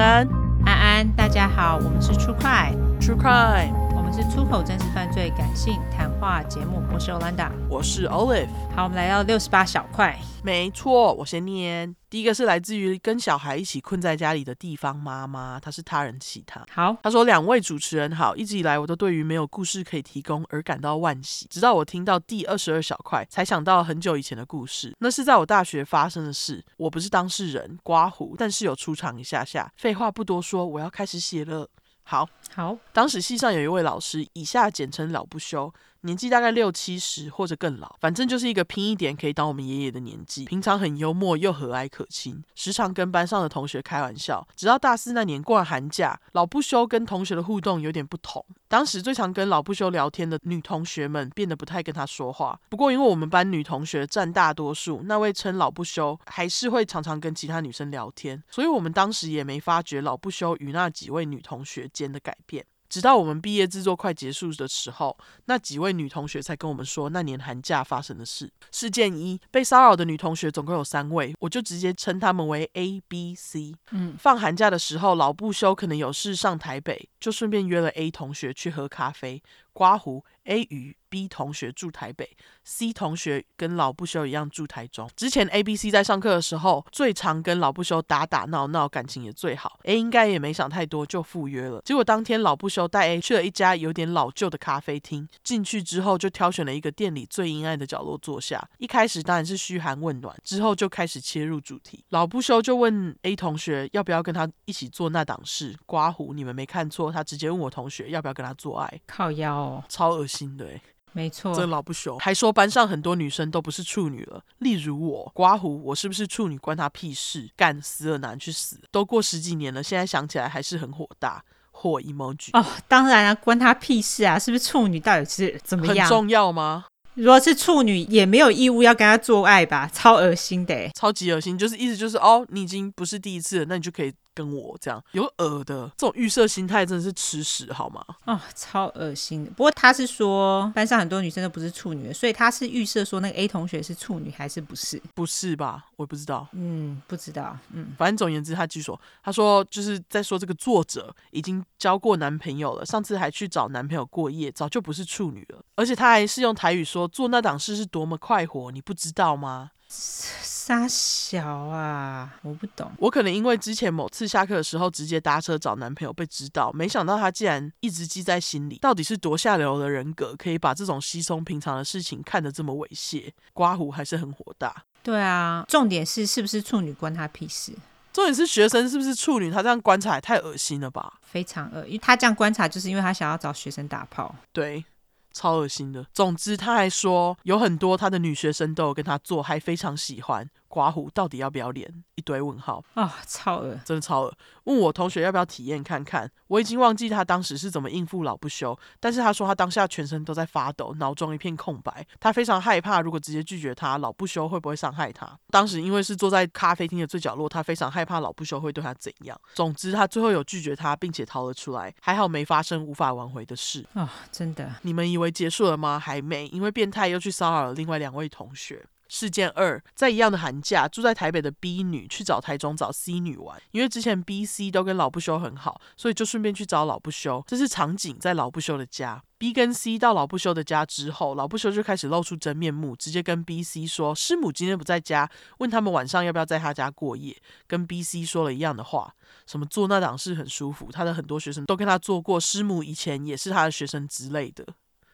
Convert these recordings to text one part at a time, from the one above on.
安，安安，大家好，我们是 True Crime，True Crime，我们是出口真实犯罪感性谈话节目。我是 Olanda，我是 Olive。好，我们来到六十八小块。没错，我先念。第一个是来自于跟小孩一起困在家里的地方妈妈，她是他人其他。好，她说：“两位主持人好，一直以来我都对于没有故事可以提供而感到惋惜，直到我听到第二十二小块，才想到很久以前的故事。那是在我大学发生的事，我不是当事人，刮胡，但是有出场一下下。废话不多说，我要开始写了。好，好，当时系上有一位老师，以下简称老不休。”年纪大概六七十或者更老，反正就是一个拼一点可以当我们爷爷的年纪。平常很幽默又和蔼可亲，时常跟班上的同学开玩笑。直到大四那年过完寒假，老不休跟同学的互动有点不同。当时最常跟老不休聊天的女同学们变得不太跟他说话。不过因为我们班女同学占大多数，那位称老不休还是会常常跟其他女生聊天，所以我们当时也没发觉老不休与那几位女同学间的改变。直到我们毕业制作快结束的时候，那几位女同学才跟我们说那年寒假发生的事。事件一：被骚扰的女同学总共有三位，我就直接称她们为 A、B、C。嗯，放寒假的时候，老不休可能有事上台北，就顺便约了 A 同学去喝咖啡。刮胡 A 与 B 同学住台北，C 同学跟老不休一样住台中。之前 A、B、C 在上课的时候，最常跟老不休打打闹闹，感情也最好。A 应该也没想太多，就赴约了。结果当天老不休带 A 去了一家有点老旧的咖啡厅，进去之后就挑选了一个店里最阴暗的角落坐下。一开始当然是嘘寒问暖，之后就开始切入主题。老不休就问 A 同学要不要跟他一起做那档事。刮胡，你们没看错，他直接问我同学要不要跟他做爱。靠腰哦，超恶心的欸。没错，这老不朽还说班上很多女生都不是处女了，例如我刮胡，我是不是处女关他屁事？干死了男去死！都过十几年了，现在想起来还是很火大，火 emoji 哦，当然啊，关他屁事啊！是不是处女到底是怎么样？很重要吗？如果是处女，也没有义务要跟他做爱吧？超恶心的，超级恶心，就是意思就是哦，你已经不是第一次了，那你就可以。跟我这样有恶的这种预设心态真的是吃屎好吗？哦，超恶心的。不过他是说班上很多女生都不是处女，所以他是预设说那个 A 同学是处女还是不是？不是吧？我也不知道。嗯，不知道。嗯，反正总言之，他据说他说就是在说这个作者已经交过男朋友了，上次还去找男朋友过夜，早就不是处女了。而且他还是用台语说做那档事是多么快活，你不知道吗？杀小啊！我不懂。我可能因为之前某次下课的时候直接搭车找男朋友被知道，没想到他竟然一直记在心里。到底是多下流的人格，可以把这种稀松平常的事情看得这么猥亵？刮胡还是很火大。对啊，重点是是不是处女关他屁事？重点是学生是不是处女？他这样观察也太恶心了吧？非常恶，因为他这样观察就是因为他想要找学生打炮。对。超恶心的。总之，他还说有很多他的女学生都有跟他做，还非常喜欢。刮胡到底要不要脸？一堆问号啊、哦，超恶，真的超恶。问我同学要不要体验看看，我已经忘记他当时是怎么应付老不休，但是他说他当下全身都在发抖，脑中一片空白，他非常害怕，如果直接拒绝他，老不休会不会伤害他？当时因为是坐在咖啡厅的最角落，他非常害怕老不休会对他怎样。总之，他最后有拒绝他，并且逃了出来，还好没发生无法挽回的事啊、哦！真的，你们以为结束了吗？还没，因为变态又去骚扰了另外两位同学。事件二，在一样的寒假，住在台北的 B 女去找台中找 C 女玩，因为之前 B、C 都跟老不休很好，所以就顺便去找老不休。这是场景在老不休的家。B 跟 C 到老不休的家之后，老不休就开始露出真面目，直接跟 B、C 说师母今天不在家，问他们晚上要不要在他家过夜。跟 B、C 说了一样的话，什么做那档事很舒服，他的很多学生都跟他做过，师母以前也是他的学生之类的。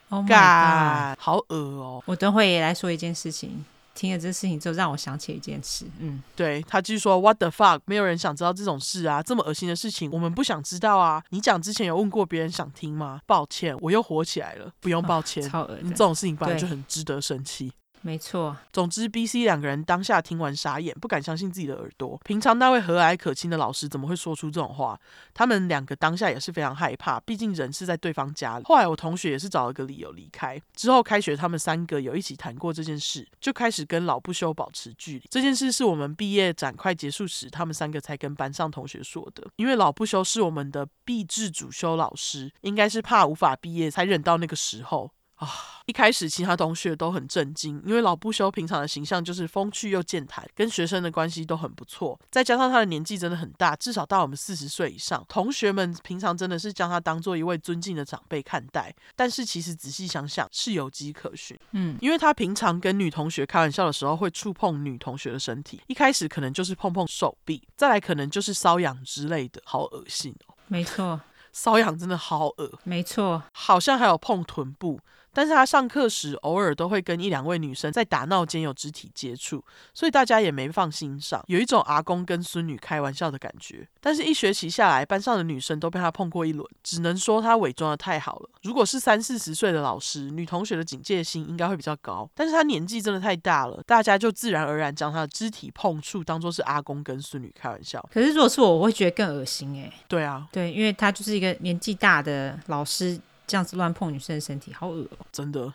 Oh my God，好恶哦！我等会也来说一件事情。听了这事情之后，让我想起一件事。嗯，对，他继续说：“What the fuck？没有人想知道这种事啊，这么恶心的事情，我们不想知道啊。你讲之前有问过别人想听吗？抱歉，我又火起来了。不用抱歉，哦、超恶的。你这种事情本来就很值得生气。”没错，总之，B、C 两个人当下听完傻眼，不敢相信自己的耳朵。平常那位和蔼可亲的老师怎么会说出这种话？他们两个当下也是非常害怕，毕竟人是在对方家里。后来我同学也是找了个理由离开。之后开学，他们三个有一起谈过这件事，就开始跟老不休保持距离。这件事是我们毕业展快结束时，他们三个才跟班上同学说的。因为老不休是我们的必制主修老师，应该是怕无法毕业才忍到那个时候。啊，一开始其他同学都很震惊，因为老不休平常的形象就是风趣又健谈，跟学生的关系都很不错。再加上他的年纪真的很大，至少到我们四十岁以上。同学们平常真的是将他当做一位尊敬的长辈看待。但是其实仔细想想是有迹可循，嗯，因为他平常跟女同学开玩笑的时候会触碰女同学的身体，一开始可能就是碰碰手臂，再来可能就是瘙痒之类的，好恶心哦。没错，瘙痒真的好恶，没错，好像还有碰臀部。但是他上课时偶尔都会跟一两位女生在打闹间有肢体接触，所以大家也没放心上，有一种阿公跟孙女开玩笑的感觉。但是，一学期下来，班上的女生都被他碰过一轮，只能说他伪装的太好了。如果是三四十岁的老师，女同学的警戒心应该会比较高。但是他年纪真的太大了，大家就自然而然将他的肢体碰触当做是阿公跟孙女开玩笑。可是如果是我，我会觉得更恶心诶。对啊，对，因为他就是一个年纪大的老师。这样子乱碰女生的身体，好恶哦！真的，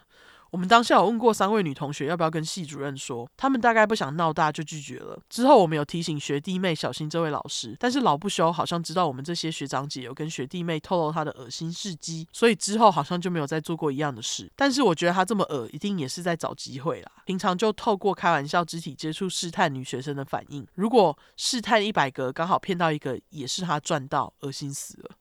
我们当下有问过三位女同学要不要跟系主任说，他们大概不想闹大就拒绝了。之后我们有提醒学弟妹小心这位老师，但是老不休好像知道我们这些学长姐有跟学弟妹透露他的恶心事迹，所以之后好像就没有再做过一样的事。但是我觉得他这么恶，一定也是在找机会啦。平常就透过开玩笑、肢体接触试探女学生的反应。如果试探一百个，刚好骗到一个，也是他赚到，恶心死了，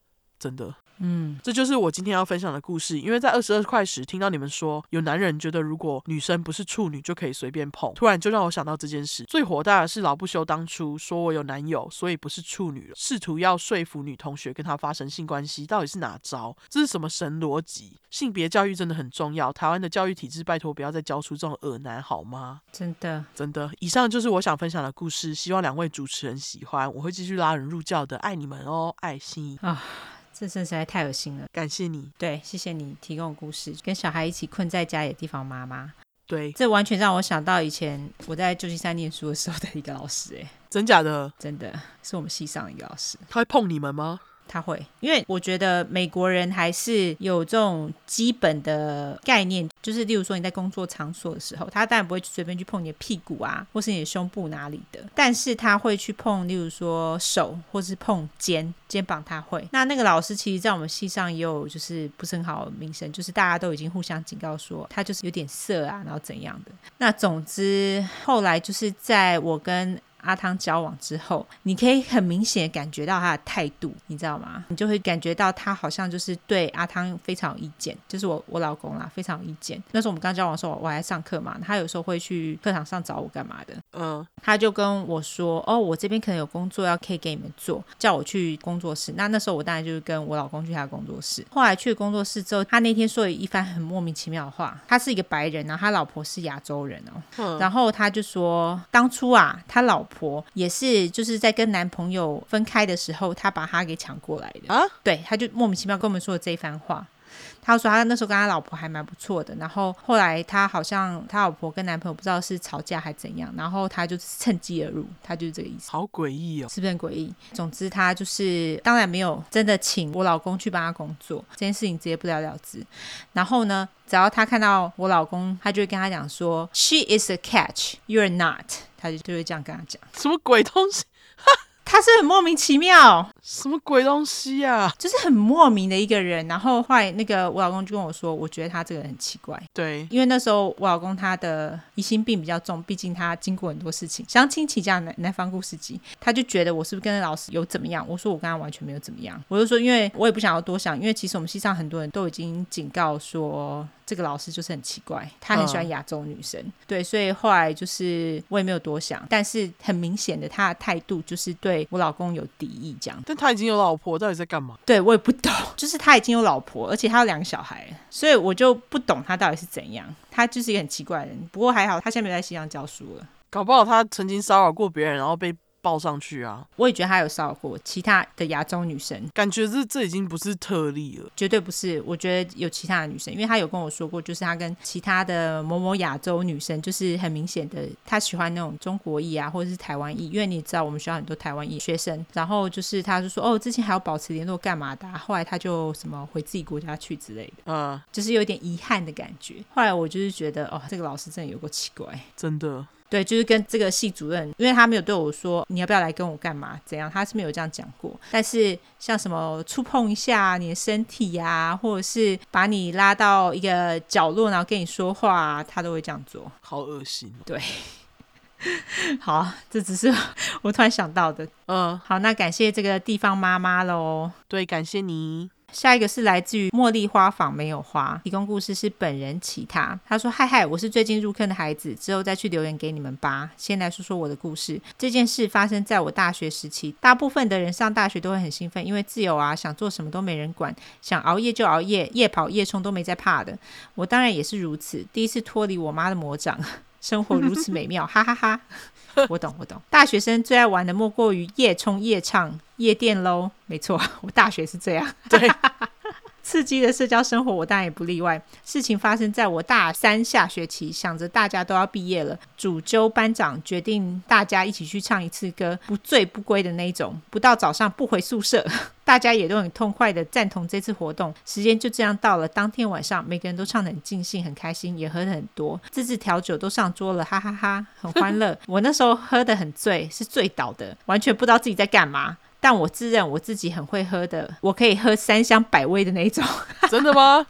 真的。嗯，这就是我今天要分享的故事。因为在二十二块时听到你们说有男人觉得如果女生不是处女就可以随便碰，突然就让我想到这件事。最火大的是老不休当初说我有男友，所以不是处女了，试图要说服女同学跟他发生性关系，到底是哪招？这是什么神逻辑？性别教育真的很重要，台湾的教育体制拜托不要再教出这种恶男好吗？真的，真的。以上就是我想分享的故事，希望两位主持人喜欢，我会继续拉人入教的，爱你们哦，爱心啊。这真实在太恶心了，感谢你。对，谢谢你提供的故事，跟小孩一起困在家里的地方妈妈。对，这完全让我想到以前我在旧金山念书的时候的一个老师，哎，真假的？真的是我们系上的一个老师。他会碰你们吗？他会，因为我觉得美国人还是有这种基本的概念，就是例如说你在工作场所的时候，他当然不会去随便去碰你的屁股啊，或是你的胸部哪里的，但是他会去碰，例如说手，或是碰肩肩膀，他会。那那个老师其实，在我们系上也有就是不是很好的名声，就是大家都已经互相警告说他就是有点色啊，然后怎样的。那总之后来就是在我跟阿汤交往之后，你可以很明显感觉到他的态度，你知道吗？你就会感觉到他好像就是对阿汤非常有意见，就是我我老公啦，非常有意见。那时候我们刚交往的时候，我还上课嘛，他有时候会去课堂上找我干嘛的。嗯，他就跟我说：“哦，我这边可能有工作要可以给你们做，叫我去工作室。”那那时候我当然就是跟我老公去他的工作室。后来去工作室之后，他那天说了一番很莫名其妙的话。他是一个白人，然后他老婆是亚洲人哦。嗯，然后他就说，当初啊，他老婆也是就是在跟男朋友分开的时候，他把他给抢过来的啊。对，他就莫名其妙跟我们说了这一番话。他说他那时候跟他老婆还蛮不错的，然后后来他好像他老婆跟男朋友不知道是吵架还怎样，然后他就趁机而入，他就是这个意思。好诡异哦，是不是很诡异？总之他就是当然没有真的请我老公去帮他工作，这件事情直接不了了之。然后呢，只要他看到我老公，他就会跟他讲说：“She is a catch, you're not。”他就就会这样跟他讲。什么鬼东西？他是很莫名其妙，什么鬼东西呀、啊？就是很莫名的一个人。然后后来那个我老公就跟我说，我觉得他这个人很奇怪。对，因为那时候我老公他的疑心病比较重，毕竟他经过很多事情，相亲起家南南方故事集，他就觉得我是不是跟那老师有怎么样？我说我跟他完全没有怎么样。我就说，因为我也不想要多想，因为其实我们系上很多人都已经警告说。这个老师就是很奇怪，他很喜欢亚洲女生，嗯、对，所以后来就是我也没有多想，但是很明显的他的态度就是对我老公有敌意这样。但他已经有老婆，到底在干嘛？对，我也不懂，就是他已经有老婆，而且他有两个小孩，所以我就不懂他到底是怎样。他就是一个很奇怪的人，不过还好他现在没有在西藏教书了，搞不好他曾经骚扰过别人，然后被。报上去啊！我也觉得他有骚扰过其他的亚洲女生，感觉这这已经不是特例了，绝对不是。我觉得有其他的女生，因为他有跟我说过，就是他跟其他的某某亚洲女生，就是很明显的，他喜欢那种中国裔啊，或者是台湾裔，因为你知道我们学校很多台湾裔学生，然后就是他就说哦，之前还要保持联络干嘛的啊，后来他就什么回自己国家去之类的，嗯，就是有点遗憾的感觉。后来我就是觉得哦，这个老师真的有够奇怪，真的。对，就是跟这个系主任，因为他没有对我说你要不要来跟我干嘛怎样，他是没有这样讲过。但是像什么触碰一下你的身体呀、啊，或者是把你拉到一个角落，然后跟你说话，他都会这样做。好恶心。对。好，这只是我突然想到的。嗯，好，那感谢这个地方妈妈喽。对，感谢你。下一个是来自于茉莉花坊没有花，提供故事是本人其他。他说：“嗨嗨，我是最近入坑的孩子，之后再去留言给你们吧。先来说说我的故事。这件事发生在我大学时期，大部分的人上大学都会很兴奋，因为自由啊，想做什么都没人管，想熬夜就熬夜，夜跑夜冲都没在怕的。我当然也是如此，第一次脱离我妈的魔掌。”生活如此美妙，哈哈哈，我懂，我懂。大学生最爱玩的莫过于夜冲、夜唱、夜店喽。没错，我大学是这样。对。刺激的社交生活，我当然也不例外。事情发生在我大三下学期，想着大家都要毕业了，主揪班长决定大家一起去唱一次歌，不醉不归的那种。不到早上不回宿舍，大家也都很痛快的赞同这次活动。时间就这样到了，当天晚上每个人都唱得很尽兴，很开心，也喝了很多，自制调酒都上桌了，哈哈哈，哈，很欢乐。我那时候喝得很醉，是醉倒的，完全不知道自己在干嘛。但我自认我自己很会喝的，我可以喝三箱百威的那种。真的吗？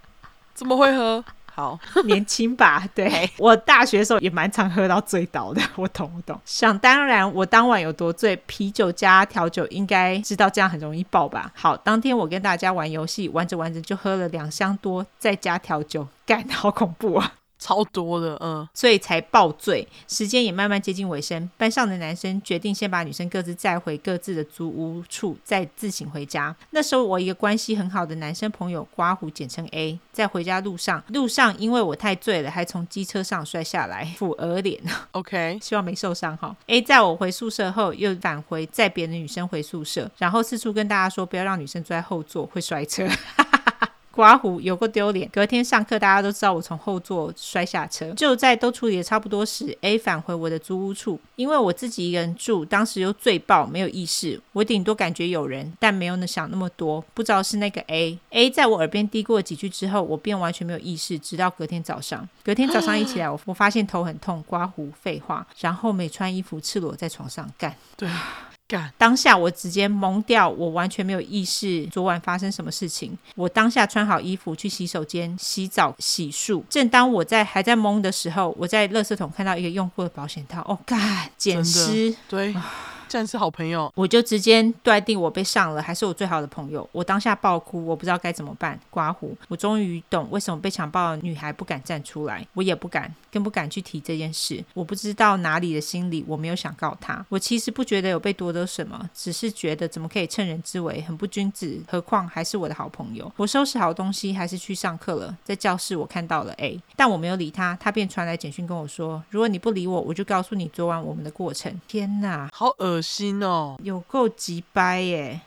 这么会喝？好 年轻吧？对，我大学的时候也蛮常喝到醉倒的。我懂，我懂。想当然，我当晚有多醉，啤酒加调酒，应该知道这样很容易爆吧？好，当天我跟大家玩游戏，玩着玩着就喝了两箱多，再加调酒，干，好恐怖啊！超多的，嗯，所以才爆醉。时间也慢慢接近尾声，班上的男生决定先把女生各自载回各自的租屋处，再自行回家。那时候我一个关系很好的男生朋友刮胡，简称 A，在回家路上，路上因为我太醉了，还从机车上摔下来，抚额脸。OK，希望没受伤哈。A 在我回宿舍后，又返回载别的女生回宿舍，然后四处跟大家说不要让女生坐在后座，会摔车。刮胡有够丢脸。隔天上课，大家都知道我从后座摔下车。就在都处理的差不多时，A 返回我的租屋处，因为我自己一个人住，当时又醉爆，没有意识。我顶多感觉有人，但没有那想那么多。不知道是那个 A。A 在我耳边嘀咕了几句之后，我便完全没有意识，直到隔天早上。隔天早上一起来，我我发现头很痛，刮胡，废话，然后没穿衣服，赤裸在床上干。对。当下我直接懵掉，我完全没有意识昨晚发生什么事情。我当下穿好衣服去洗手间洗澡洗漱。正当我在还在懵的时候，我在垃圾桶看到一个用过的保险套，哦，干，捡尸，对。算是好朋友，我就直接断定我被上了，还是我最好的朋友。我当下爆哭，我不知道该怎么办。刮胡，我终于懂为什么被强暴的女孩不敢站出来，我也不敢，更不敢去提这件事。我不知道哪里的心理，我没有想告他。我其实不觉得有被夺得什么，只是觉得怎么可以趁人之危，很不君子。何况还是我的好朋友。我收拾好东西，还是去上课了。在教室，我看到了 A，但我没有理他。他便传来简讯跟我说：“如果你不理我，我就告诉你昨晚我们的过程。”天哪，好恶心哦，有够急掰耶！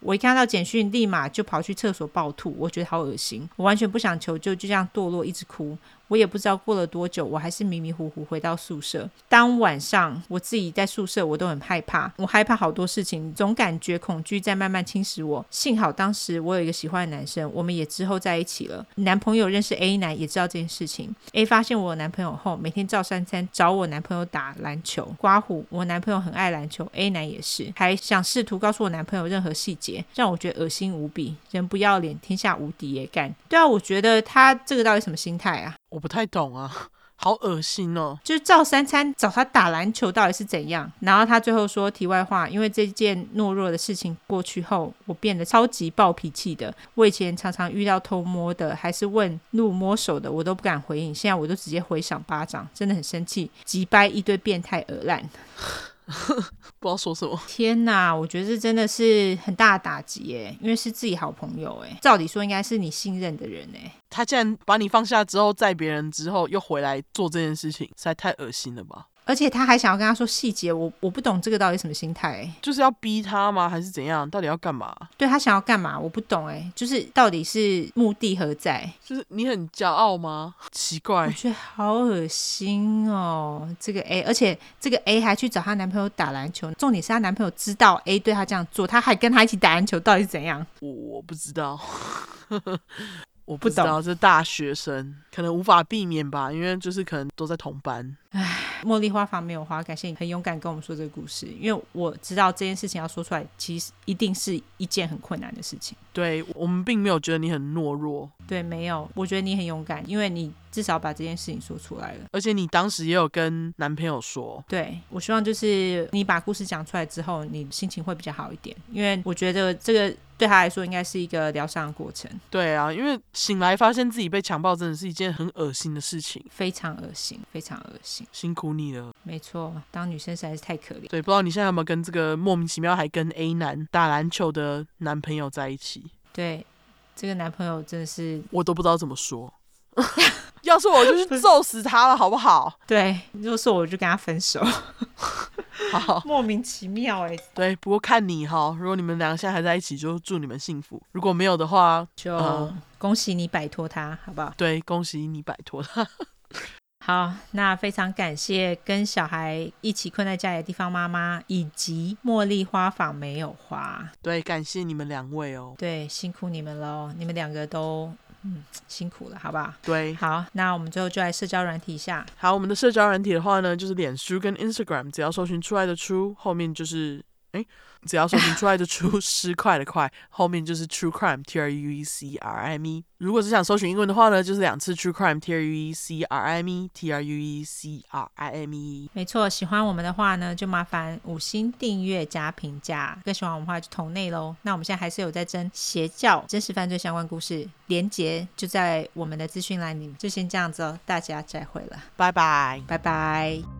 我一看到简讯，立马就跑去厕所暴吐，我觉得好恶心，我完全不想求救，就这样堕落，一直哭。我也不知道过了多久，我还是迷迷糊糊回到宿舍。当晚上我自己在宿舍，我都很害怕，我害怕好多事情，总感觉恐惧在慢慢侵蚀我。幸好当时我有一个喜欢的男生，我们也之后在一起了。男朋友认识 A 男，也知道这件事情。A 发现我有男朋友后，每天照三餐找我男朋友打篮球。刮胡，我男朋友很爱篮球，A 男也是，还想试图告诉我男朋友任何细节，让我觉得恶心无比。人不要脸，天下无敌也干。对啊，我觉得他这个到底什么心态啊？我不太懂啊，好恶心哦！就是赵三餐找他打篮球到底是怎样？然后他最后说题外话，因为这件懦弱的事情过去后，我变得超级暴脾气的。我以前常常遇到偷摸的，还是问路摸手的，我都不敢回应。现在我都直接回赏巴掌，真的很生气，击败一堆变态鹅烂。不知道说什么。天哪，我觉得这真的是很大的打击耶，因为是自己好朋友哎，照理说应该是你信任的人哎。他竟然把你放下之后，载别人之后又回来做这件事情，实在太恶心了吧！而且他还想要跟他说细节，我我不懂这个到底什么心态，就是要逼他吗？还是怎样？到底要干嘛？对，他想要干嘛？我不懂哎，就是到底是目的何在？就是你很骄傲吗？奇怪，我觉得好恶心哦，这个 A，而且这个 A 还去找她男朋友打篮球，重点是她男朋友知道 A 对她这样做，他还跟她一起打篮球，到底是怎样？我我不知道。我不知道，这大学生可能无法避免吧，因为就是可能都在同班。唉。茉莉花房没有花，感谢你很勇敢跟我们说这个故事，因为我知道这件事情要说出来，其实一定是一件很困难的事情。对，我们并没有觉得你很懦弱，对，没有，我觉得你很勇敢，因为你至少把这件事情说出来了，而且你当时也有跟男朋友说。对，我希望就是你把故事讲出来之后，你心情会比较好一点，因为我觉得这个。对他来说，应该是一个疗伤的过程。对啊，因为醒来发现自己被强暴，真的是一件很恶心的事情，非常恶心，非常恶心。辛苦你了。没错，当女生实在是太可怜。对，不知道你现在有没有跟这个莫名其妙还跟 A 男打篮球的男朋友在一起？对，这个男朋友真的是我都不知道怎么说。要是我就去揍死他了，好不好？对，如果是我就跟他分手。好，莫名其妙哎、欸。对，不过看你哈，如果你们两个现在还在一起，就祝你们幸福；如果没有的话，就、呃、恭喜你摆脱他，好不好？对，恭喜你摆脱他。好，那非常感谢跟小孩一起困在家里的地方妈妈，以及茉莉花坊没有花。对，感谢你们两位哦。对，辛苦你们喽，你们两个都。嗯，辛苦了，好不好？对，好，那我们最后就来社交软体一下。好，我们的社交软体的话呢，就是脸书跟 Instagram，只要搜寻出来的出，后面就是。哎，只要搜寻出来就出 失快的快，后面就是 True Crime T R U E C R I M E。如果是想搜寻英文的话呢，就是两次 True Crime T R U E C R I M E T R U E C R I M E。没错，喜欢我们的话呢，就麻烦五星订阅加评价。更喜欢我们的话就同内喽。那我们现在还是有在征邪教真实犯罪相关故事，连结就在我们的资讯栏里面。就先这样子哦，大家再会了，拜拜，拜拜。